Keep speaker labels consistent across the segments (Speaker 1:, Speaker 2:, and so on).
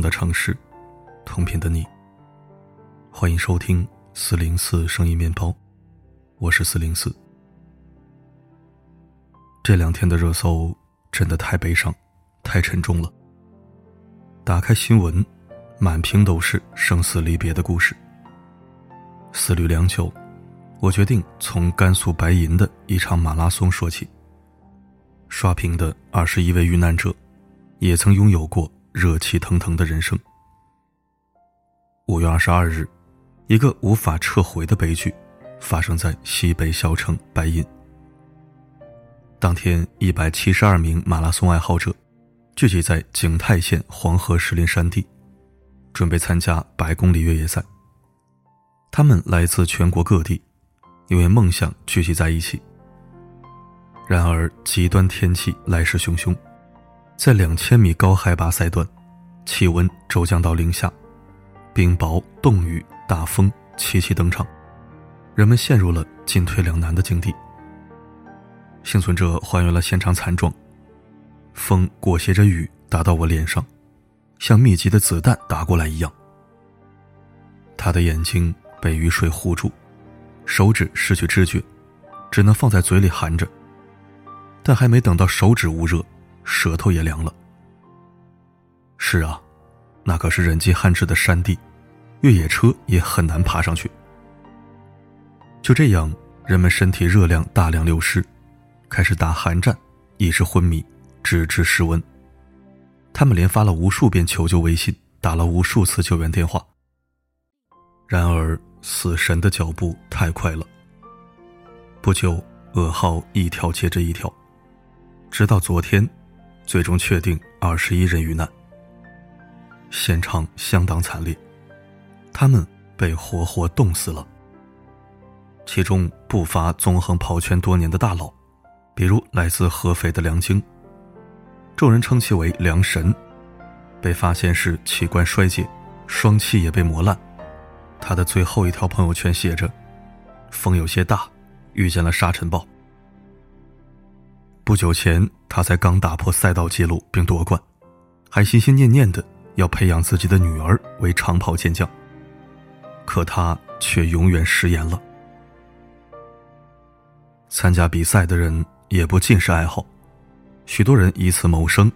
Speaker 1: 的城市，同频的你。欢迎收听四零四声音面包，我是四零四。这两天的热搜真的太悲伤，太沉重了。打开新闻，满屏都是生死离别的故事。思虑良久，我决定从甘肃白银的一场马拉松说起。刷屏的二十一位遇难者，也曾拥有过。热气腾腾的人生。五月二十二日，一个无法撤回的悲剧发生在西北小城白银。当天，一百七十二名马拉松爱好者聚集在景泰县黄河石林山地，准备参加百公里越野赛。他们来自全国各地，因为梦想聚集在一起。然而，极端天气来势汹汹。在两千米高海拔赛段，气温骤降到零下，冰雹、冻雨、大风齐齐登场，人们陷入了进退两难的境地。幸存者还原了现场惨状：风裹挟着雨打到我脸上，像密集的子弹打过来一样。他的眼睛被雨水糊住，手指失去知觉，只能放在嘴里含着。但还没等到手指捂热。舌头也凉了。是啊，那可是人迹罕至的山地，越野车也很难爬上去。就这样，人们身体热量大量流失，开始打寒战，一直昏迷，直至失温。他们连发了无数遍求救微信，打了无数次救援电话。然而，死神的脚步太快了。不久，噩耗一条接着一条，直到昨天。最终确定二十一人遇难，现场相当惨烈，他们被活活冻死了。其中不乏纵横跑圈多年的大佬，比如来自合肥的梁晶，众人称其为“梁神”。被发现时器官衰竭，双膝也被磨烂。他的最后一条朋友圈写着：“风有些大，遇见了沙尘暴。”不久前，他才刚打破赛道纪录并夺冠，还心心念念的要培养自己的女儿为长跑健将。可他却永远食言了。参加比赛的人也不尽是爱好，许多人以此谋生，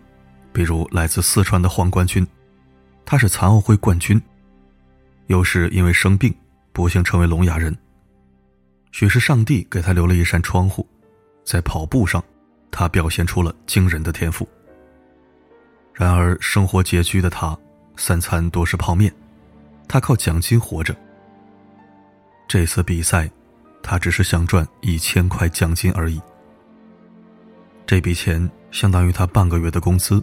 Speaker 1: 比如来自四川的黄冠军，他是残奥会冠军，又是因为生病不幸成为聋哑人。许是上帝给他留了一扇窗户，在跑步上。他表现出了惊人的天赋。然而，生活拮据的他，三餐多是泡面，他靠奖金活着。这次比赛，他只是想赚一千块奖金而已。这笔钱相当于他半个月的工资。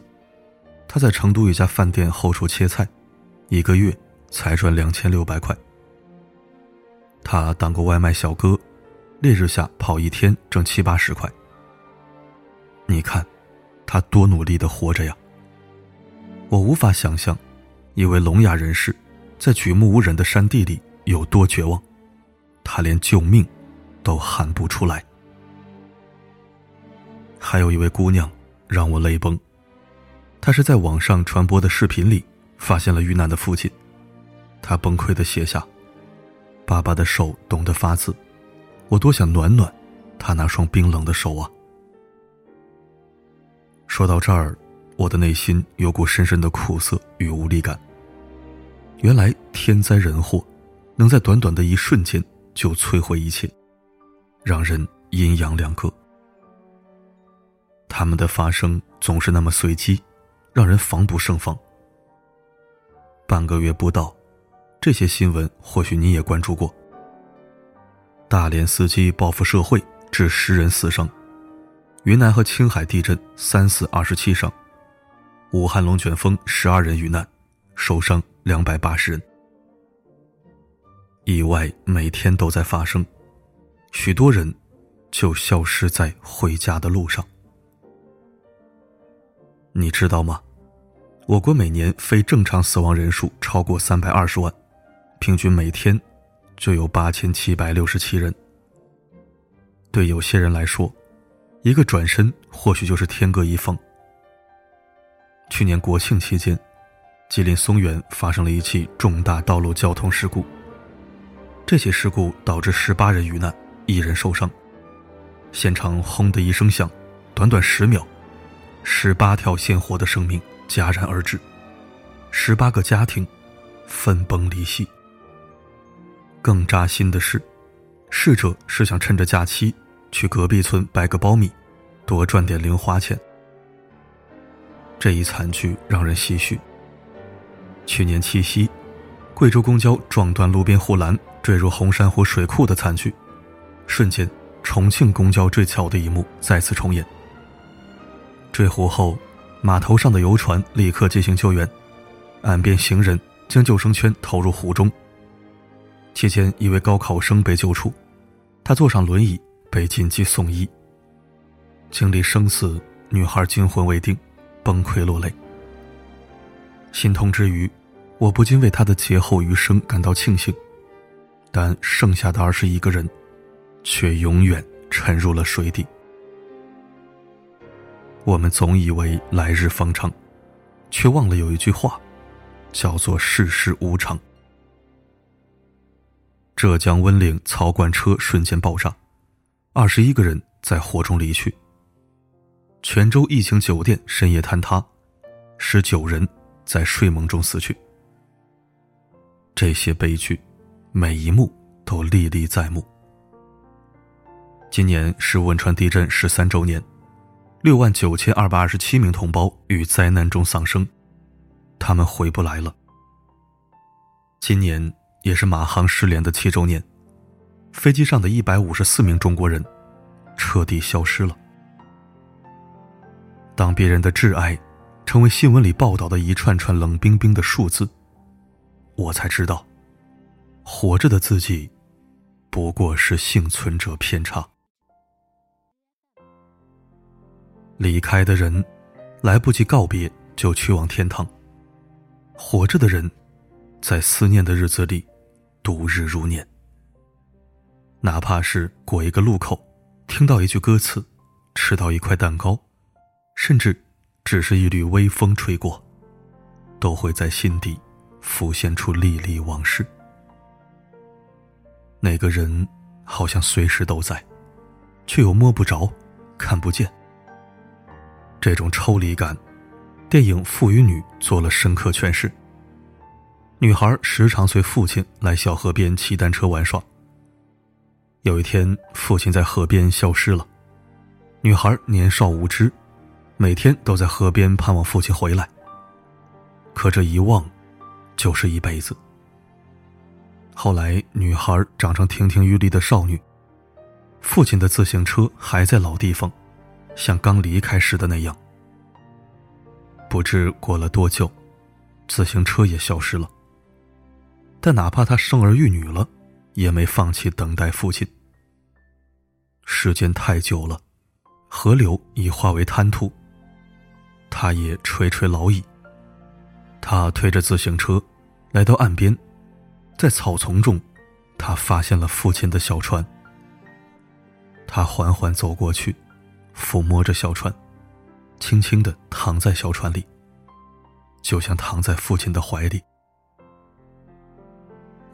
Speaker 1: 他在成都一家饭店后厨切菜，一个月才赚两千六百块。他当过外卖小哥，烈日下跑一天挣七八十块。你看，他多努力的活着呀！我无法想象，一位聋哑人士在举目无人的山地里有多绝望，他连救命都喊不出来。还有一位姑娘让我泪崩，她是在网上传播的视频里发现了遇难的父亲，她崩溃的写下：“爸爸的手冻得发紫，我多想暖暖他那双冰冷的手啊！”说到这儿，我的内心有股深深的苦涩与无力感。原来天灾人祸，能在短短的一瞬间就摧毁一切，让人阴阳两隔。他们的发生总是那么随机，让人防不胜防。半个月不到，这些新闻或许你也关注过：大连司机报复社会，致十人死伤。云南和青海地震三死二十七伤，武汉龙卷风十二人遇难，受伤两百八十人。意外每天都在发生，许多人就消失在回家的路上。你知道吗？我国每年非正常死亡人数超过三百二十万，平均每天就有八千七百六十七人。对有些人来说，一个转身，或许就是天各一方。去年国庆期间，吉林松原发生了一起重大道路交通事故。这起事故导致十八人遇难，一人受伤。现场轰的一声响，短短十秒，十八条鲜活的生命戛然而止，十八个家庭分崩离析。更扎心的是，逝者是想趁着假期去隔壁村掰个苞米，多赚点零花钱。这一惨剧让人唏嘘。去年七夕，贵州公交撞断路边护栏。坠入红珊瑚水库的惨剧，瞬间，重庆公交坠桥的一幕再次重演。坠湖后，码头上的游船立刻进行救援，岸边行人将救生圈投入湖中。期间，一位高考生被救出，他坐上轮椅被紧急送医。经历生死，女孩惊魂未定，崩溃落泪。心痛之余，我不禁为她的劫后余生感到庆幸。但剩下的二十一个人，却永远沉入了水底。我们总以为来日方长，却忘了有一句话，叫做世事无常。浙江温岭槽罐车瞬间爆炸，二十一个人在火中离去。泉州疫情酒店深夜坍塌，十九人在睡梦中死去。这些悲剧。每一幕都历历在目。今年是汶川地震十三周年，六万九千二百二十七名同胞于灾难中丧生，他们回不来了。今年也是马航失联的七周年，飞机上的一百五十四名中国人彻底消失了。当别人的挚爱成为新闻里报道的一串串冷冰冰的数字，我才知道。活着的自己，不过是幸存者偏差。离开的人，来不及告别就去往天堂；活着的人，在思念的日子里度日如年。哪怕是过一个路口，听到一句歌词，吃到一块蛋糕，甚至只是一缕微风吹过，都会在心底浮现出历历往事。那个人好像随时都在，却又摸不着、看不见。这种抽离感，电影《父与女》做了深刻诠释。女孩时常随父亲来小河边骑单车玩耍。有一天，父亲在河边消失了，女孩年少无知，每天都在河边盼望父亲回来。可这一望，就是一辈子。后来，女孩长成亭亭玉立的少女，父亲的自行车还在老地方，像刚离开时的那样。不知过了多久，自行车也消失了。但哪怕她生儿育女了，也没放弃等待父亲。时间太久了，河流已化为滩涂。他也垂垂老矣。他推着自行车，来到岸边。在草丛中，他发现了父亲的小船。他缓缓走过去，抚摸着小船，轻轻的躺在小船里，就像躺在父亲的怀里。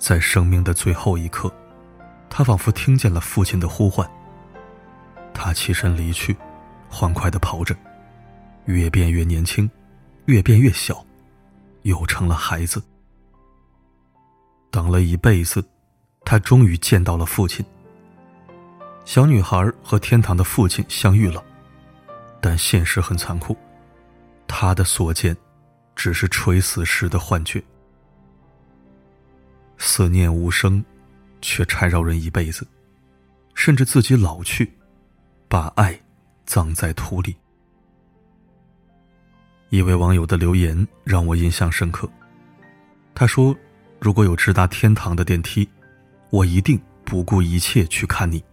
Speaker 1: 在生命的最后一刻，他仿佛听见了父亲的呼唤。他起身离去，欢快的跑着，越变越年轻，越变越小，又成了孩子。等了一辈子，他终于见到了父亲。小女孩和天堂的父亲相遇了，但现实很残酷，他的所见，只是垂死时的幻觉。思念无声，却缠绕人一辈子，甚至自己老去，把爱葬在土里。一位网友的留言让我印象深刻，他说。如果有直达天堂的电梯，我一定不顾一切去看你。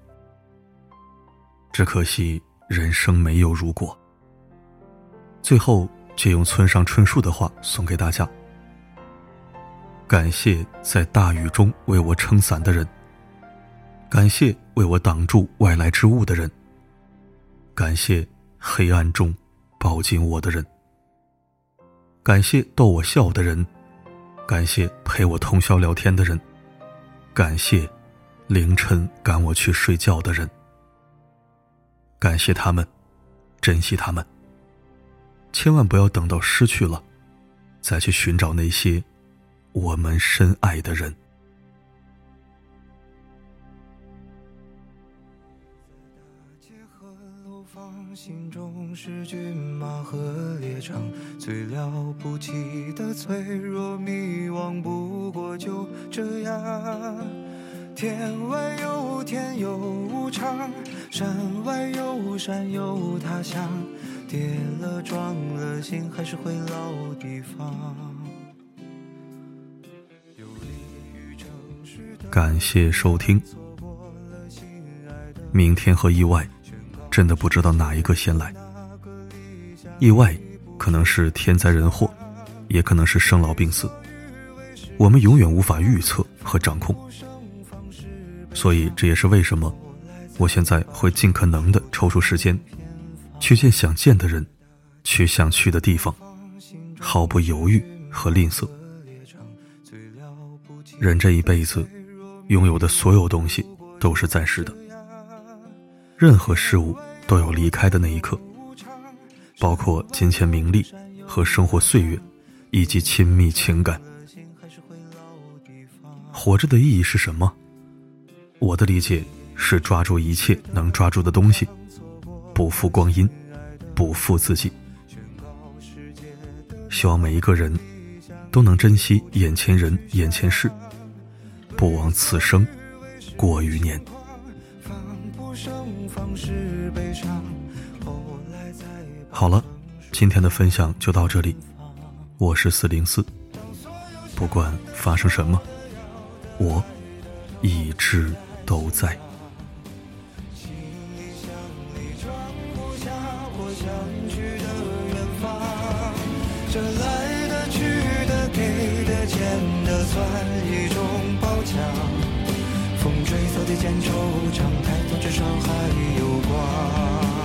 Speaker 1: 只可惜人生没有如果。最后，借用村上春树的话送给大家：感谢在大雨中为我撑伞的人，感谢为我挡住外来之物的人，感谢黑暗中抱紧我的人。
Speaker 2: 感谢逗我笑的人，感谢陪我通宵聊天的人，感谢凌晨赶我去睡觉的人。感谢他们，珍惜他们。千万不要等到失去了，再去寻找那些我们深爱的人。心中是骏马和猎场，最了不起的脆弱迷惘，不过就这样。天外有天有无常，山外有山有他乡，跌了撞了，心还是回老地方。感谢收听，明天和意外。真的不知道哪一个先来。意外可能是天灾人祸，也可能是生老病死，我们永远无法预测和掌控。所以这也是为什么我现在会尽可能的抽出时间，去见想见的人，去想去的地方，毫不犹豫和吝啬。人这一辈子拥有的所有东西都是暂时的，任何事物。都有离开的那一刻，包括金钱、名利和生活岁月，以及亲密情感。活着的意义是什么？我的理解是抓住一切能抓住的东西，不负光阴，不负自己。希望每一个人都能珍惜眼前人、眼前事，不枉此生过余年。好了，今天的分享就到这里。我是四零四，不管发生什么，我一直都在。这来的、去的、给的、欠的，算见惆怅，抬头至少还有光。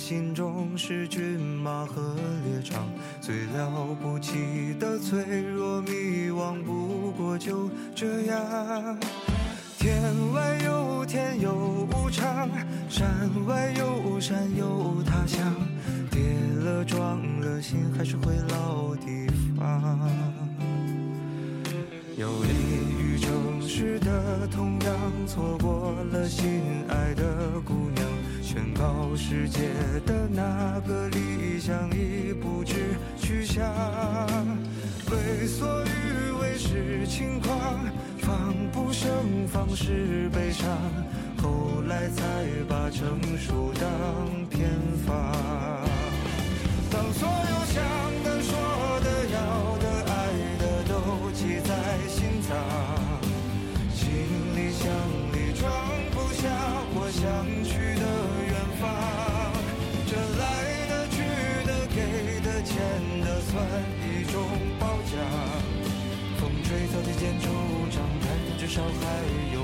Speaker 2: 心中是骏马和猎场，最了不起的脆弱迷惘，不过就这样。天外有天有无常，山外有山有他乡，跌了撞了，心还是回老地方。游离于城市的同样，错过了心爱的姑娘。宣告世界的那个理想已不知去向，为所欲为是轻狂，防不胜防是悲伤，后来才把成熟当偏方。当所有想的说。至少还有。